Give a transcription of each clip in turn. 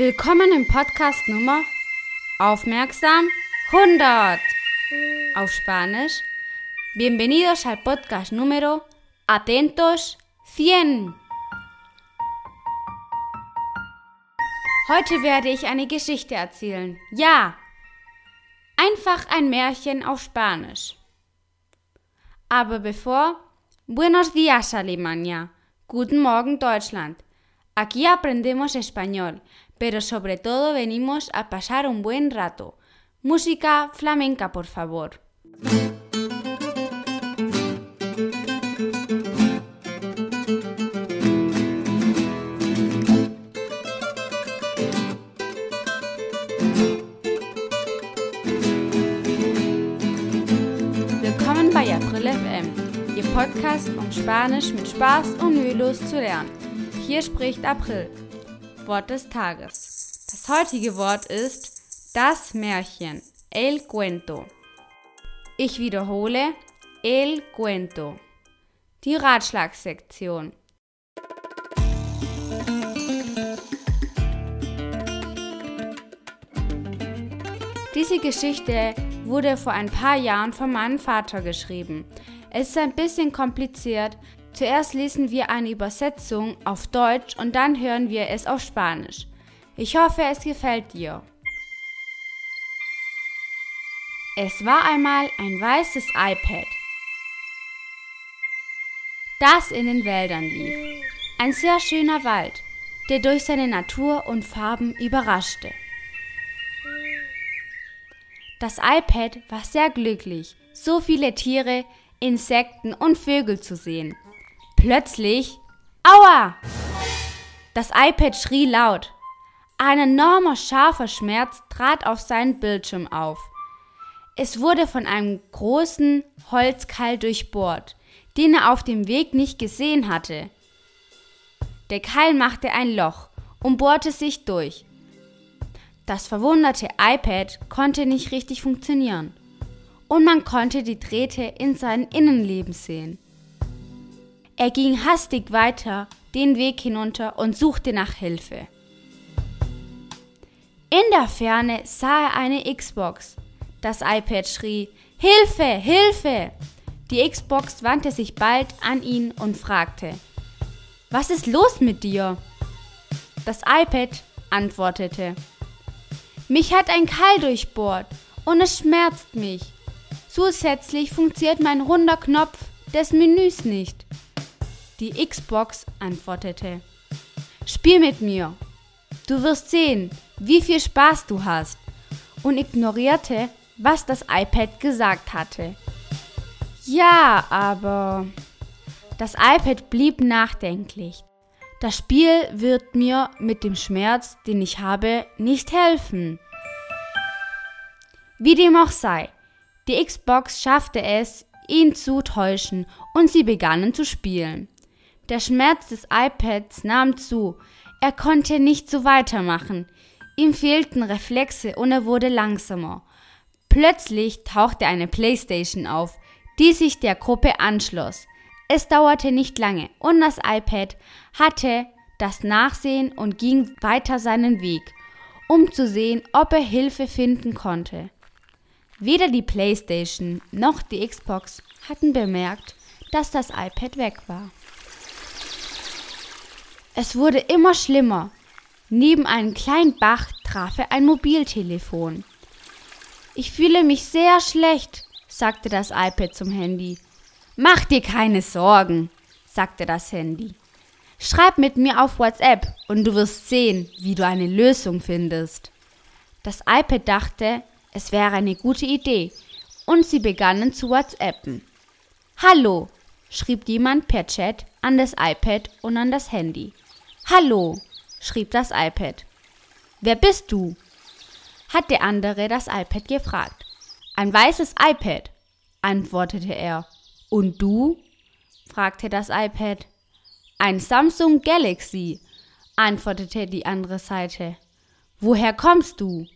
Willkommen im Podcast Nummer Aufmerksam 100 auf Spanisch. Bienvenidos al podcast número Atentos 100. Heute werde ich eine Geschichte erzählen. Ja, einfach ein Märchen auf Spanisch. Aber bevor, Buenos días Alemania, Guten Morgen Deutschland. Aquí aprendemos español, pero sobre todo venimos a pasar un buen rato. Música flamenca, por favor. Willkommen bei April FM, Ihr Podcast, um Spanisch mit Spaß und mühelos zu lernen. Hier spricht April. Wort des Tages. Das heutige Wort ist das Märchen. El cuento. Ich wiederhole. El cuento. Die Ratschlagssektion. Diese Geschichte wurde vor ein paar Jahren von meinem Vater geschrieben. Es ist ein bisschen kompliziert, Zuerst lesen wir eine Übersetzung auf Deutsch und dann hören wir es auf Spanisch. Ich hoffe, es gefällt dir. Es war einmal ein weißes iPad, das in den Wäldern lief. Ein sehr schöner Wald, der durch seine Natur und Farben überraschte. Das iPad war sehr glücklich, so viele Tiere, Insekten und Vögel zu sehen. Plötzlich, aua! Das iPad schrie laut. Ein enormer scharfer Schmerz trat auf seinen Bildschirm auf. Es wurde von einem großen Holzkeil durchbohrt, den er auf dem Weg nicht gesehen hatte. Der Keil machte ein Loch und bohrte sich durch. Das verwunderte iPad konnte nicht richtig funktionieren und man konnte die Drähte in seinem Innenleben sehen. Er ging hastig weiter den Weg hinunter und suchte nach Hilfe. In der Ferne sah er eine Xbox. Das iPad schrie Hilfe, Hilfe! Die Xbox wandte sich bald an ihn und fragte Was ist los mit dir? Das iPad antwortete Mich hat ein Keil durchbohrt und es schmerzt mich. Zusätzlich funktioniert mein runder Knopf des Menüs nicht. Die Xbox antwortete, Spiel mit mir. Du wirst sehen, wie viel Spaß du hast. Und ignorierte, was das iPad gesagt hatte. Ja, aber das iPad blieb nachdenklich. Das Spiel wird mir mit dem Schmerz, den ich habe, nicht helfen. Wie dem auch sei, die Xbox schaffte es, ihn zu täuschen und sie begannen zu spielen. Der Schmerz des iPads nahm zu. Er konnte nicht so weitermachen. Ihm fehlten Reflexe und er wurde langsamer. Plötzlich tauchte eine Playstation auf, die sich der Gruppe anschloss. Es dauerte nicht lange und das iPad hatte das Nachsehen und ging weiter seinen Weg, um zu sehen, ob er Hilfe finden konnte. Weder die Playstation noch die Xbox hatten bemerkt, dass das iPad weg war. Es wurde immer schlimmer. Neben einem kleinen Bach traf er ein Mobiltelefon. Ich fühle mich sehr schlecht, sagte das iPad zum Handy. Mach dir keine Sorgen, sagte das Handy. Schreib mit mir auf WhatsApp und du wirst sehen, wie du eine Lösung findest. Das iPad dachte, es wäre eine gute Idee und sie begannen zu WhatsAppen. Hallo, schrieb jemand per Chat an das iPad und an das Handy. Hallo, schrieb das iPad. Wer bist du? hat der andere das iPad gefragt. Ein weißes iPad, antwortete er. Und du? fragte das iPad. Ein Samsung Galaxy, antwortete die andere Seite. Woher kommst du?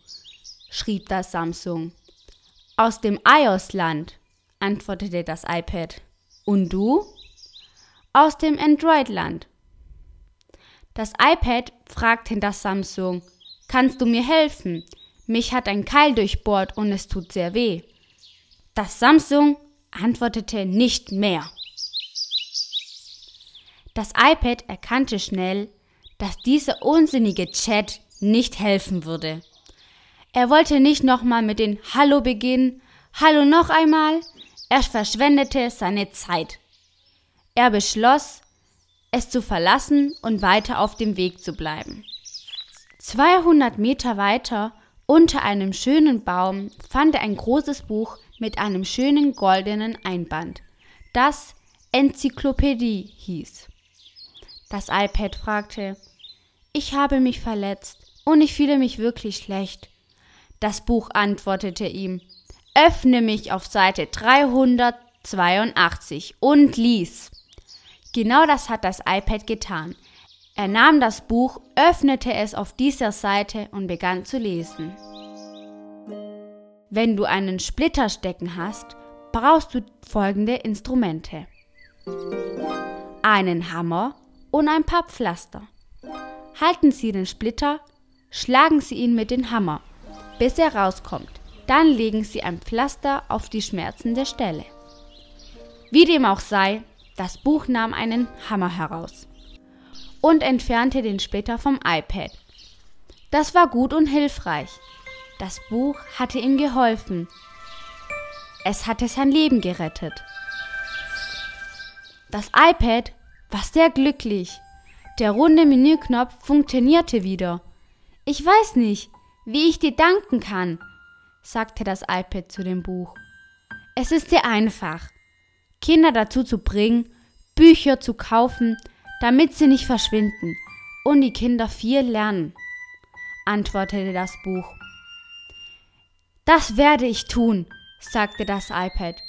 schrieb das Samsung. Aus dem iOS-Land, antwortete das iPad. Und du? Aus dem Android-Land. Das iPad fragte das Samsung. Kannst du mir helfen? Mich hat ein Keil durchbohrt und es tut sehr weh. Das Samsung antwortete nicht mehr. Das iPad erkannte schnell, dass dieser unsinnige Chat nicht helfen würde. Er wollte nicht nochmal mit den Hallo beginnen, Hallo noch einmal, er verschwendete seine Zeit. Er beschloss, es zu verlassen und weiter auf dem Weg zu bleiben. 200 Meter weiter, unter einem schönen Baum, fand er ein großes Buch mit einem schönen goldenen Einband, das Enzyklopädie hieß. Das iPad fragte, ich habe mich verletzt und ich fühle mich wirklich schlecht. Das Buch antwortete ihm, öffne mich auf Seite 382 und lies. Genau das hat das iPad getan. Er nahm das Buch, öffnete es auf dieser Seite und begann zu lesen. Wenn du einen Splitter stecken hast, brauchst du folgende Instrumente. Einen Hammer und ein paar Pflaster. Halten Sie den Splitter, schlagen Sie ihn mit dem Hammer, bis er rauskommt. Dann legen Sie ein Pflaster auf die schmerzende Stelle. Wie dem auch sei, das Buch nahm einen Hammer heraus und entfernte den Splitter vom iPad. Das war gut und hilfreich. Das Buch hatte ihm geholfen. Es hatte sein Leben gerettet. Das iPad war sehr glücklich. Der runde Menüknopf funktionierte wieder. Ich weiß nicht, wie ich dir danken kann, sagte das iPad zu dem Buch. Es ist sehr einfach, Kinder dazu zu bringen, Bücher zu kaufen, damit sie nicht verschwinden und die Kinder viel lernen, antwortete das Buch. Das werde ich tun, sagte das iPad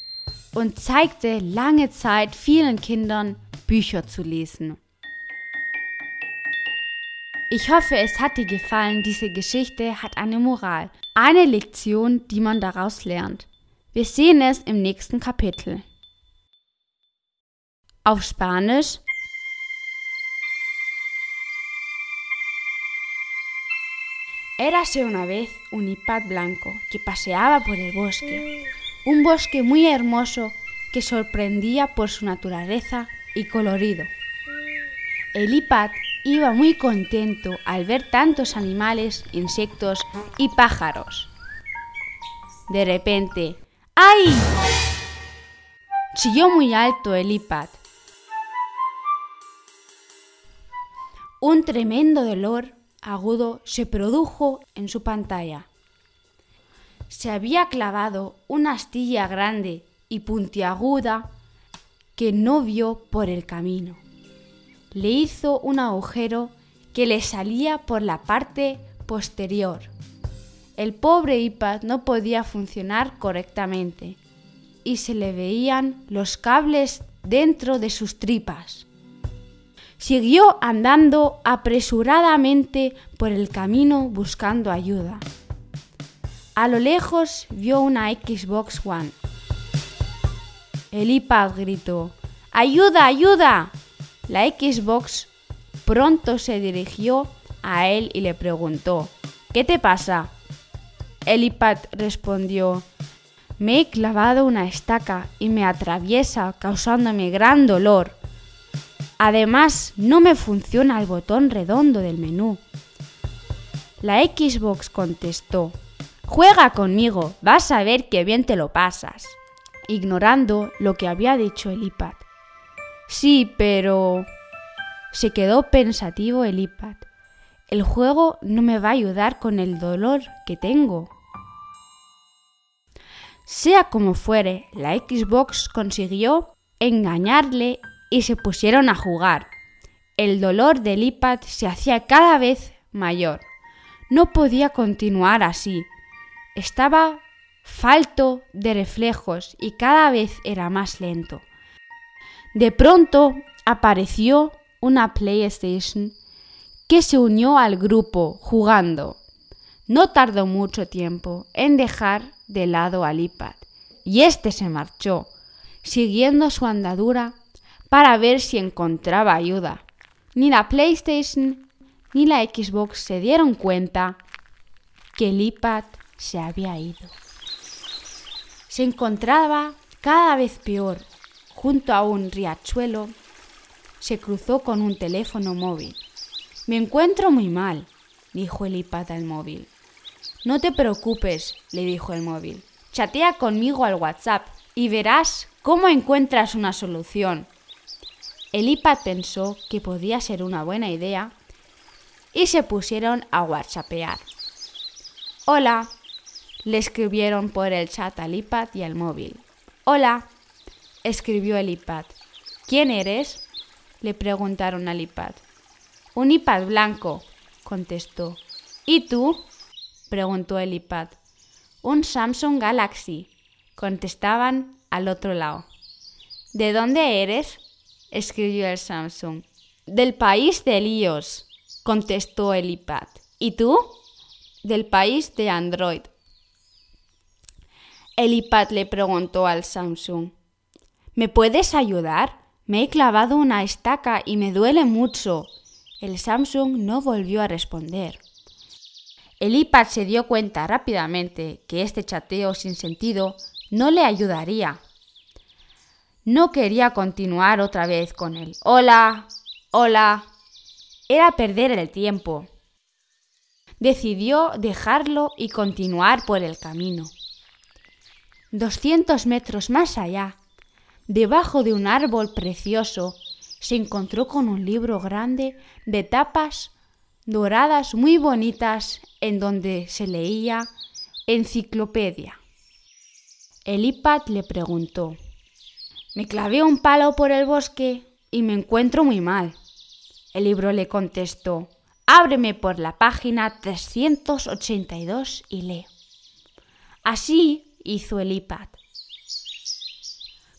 und zeigte lange Zeit vielen Kindern Bücher zu lesen. Ich hoffe, es hat dir gefallen. Diese Geschichte hat eine Moral, eine Lektion, die man daraus lernt. Wir sehen es im nächsten Kapitel. Auf Érase una vez un ipad blanco que paseaba por el bosque, un bosque muy hermoso que sorprendía por su naturaleza y colorido. El ipad iba muy contento al ver tantos animales, insectos y pájaros. De repente, ¡ay! Chilló muy alto el ipad. Un tremendo dolor agudo se produjo en su pantalla. Se había clavado una astilla grande y puntiaguda que no vio por el camino. Le hizo un agujero que le salía por la parte posterior. El pobre iPad no podía funcionar correctamente y se le veían los cables dentro de sus tripas. Siguió andando apresuradamente por el camino buscando ayuda. A lo lejos vio una Xbox One. El iPad gritó, ¡Ayuda, ayuda! La Xbox pronto se dirigió a él y le preguntó, ¿Qué te pasa? El iPad respondió, me he clavado una estaca y me atraviesa causándome gran dolor. Además, no me funciona el botón redondo del menú. La Xbox contestó, Juega conmigo, vas a ver qué bien te lo pasas, ignorando lo que había dicho el iPad. Sí, pero... Se quedó pensativo el iPad. El juego no me va a ayudar con el dolor que tengo. Sea como fuere, la Xbox consiguió engañarle y se pusieron a jugar. El dolor del iPad se hacía cada vez mayor. No podía continuar así. Estaba falto de reflejos y cada vez era más lento. De pronto apareció una PlayStation que se unió al grupo jugando. No tardó mucho tiempo en dejar de lado al iPad y este se marchó, siguiendo su andadura para ver si encontraba ayuda. Ni la PlayStation ni la Xbox se dieron cuenta que el iPad se había ido. Se encontraba cada vez peor. Junto a un riachuelo se cruzó con un teléfono móvil. Me encuentro muy mal, dijo el iPad al móvil. No te preocupes, le dijo el móvil. Chatea conmigo al WhatsApp y verás cómo encuentras una solución. El iPad pensó que podía ser una buena idea y se pusieron a WhatsAppear. Hola, le escribieron por el chat al iPad y al móvil. Hola, escribió el iPad. ¿Quién eres? le preguntaron al iPad. Un iPad blanco, contestó. ¿Y tú? preguntó el iPad. Un Samsung Galaxy, contestaban al otro lado. ¿De dónde eres? Escribió el Samsung. Del país de líos, contestó el iPad. ¿Y tú? Del país de Android. El iPad le preguntó al Samsung. ¿Me puedes ayudar? Me he clavado una estaca y me duele mucho. El Samsung no volvió a responder. El iPad se dio cuenta rápidamente que este chateo sin sentido no le ayudaría. No quería continuar otra vez con él. Hola, hola. Era perder el tiempo. Decidió dejarlo y continuar por el camino. Doscientos metros más allá, debajo de un árbol precioso, se encontró con un libro grande de tapas doradas muy bonitas en donde se leía enciclopedia. El iPad le preguntó, me clavé un palo por el bosque y me encuentro muy mal. El libro le contestó, ábreme por la página 382 y lee. Así hizo el iPad.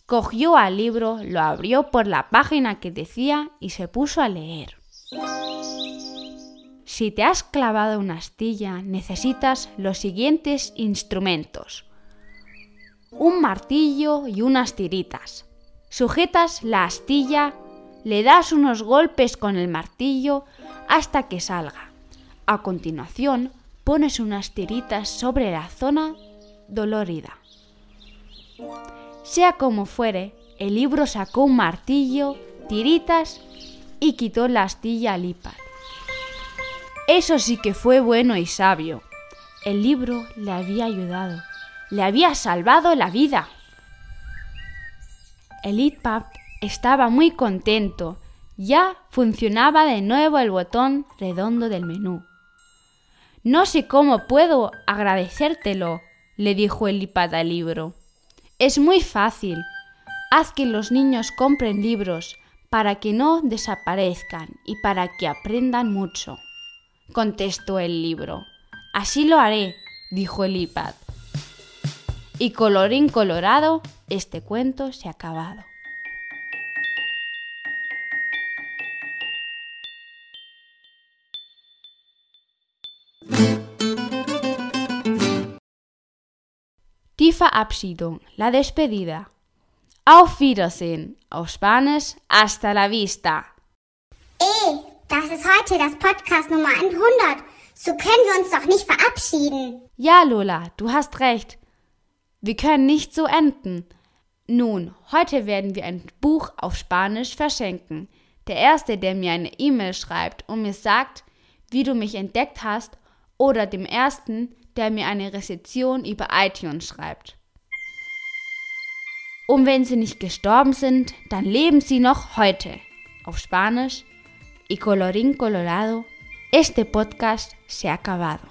Cogió al libro, lo abrió por la página que decía y se puso a leer. Si te has clavado una astilla, necesitas los siguientes instrumentos. Un martillo y unas tiritas. Sujetas la astilla, le das unos golpes con el martillo hasta que salga. A continuación, pones unas tiritas sobre la zona dolorida. Sea como fuere, el libro sacó un martillo, tiritas y quitó la astilla al iPad. Eso sí que fue bueno y sabio. El libro le había ayudado, le había salvado la vida. El iPad estaba muy contento. Ya funcionaba de nuevo el botón redondo del menú. No sé cómo puedo agradecértelo, le dijo el iPad al libro. Es muy fácil. Haz que los niños compren libros para que no desaparezcan y para que aprendan mucho contestó el libro. Así lo haré, dijo el iPad. Y colorín colorado, este cuento se ha acabado. Tifa Abschiedung, la despedida. Auf Wiedersehen, auf Spanisch, hasta la vista. Eh, das ist heute das Podcast Nummer 100. So können wir uns doch nicht verabschieden. Ja, Lola, du hast recht. Wir können nicht so enden. Nun, heute werden wir ein Buch auf Spanisch verschenken. Der Erste, der mir eine E-Mail schreibt und mir sagt, wie du mich entdeckt hast, oder dem Ersten, der mir eine Rezension über iTunes schreibt. Und wenn sie nicht gestorben sind, dann leben sie noch heute. Auf Spanisch y colorín colorado, este podcast se ha acabado.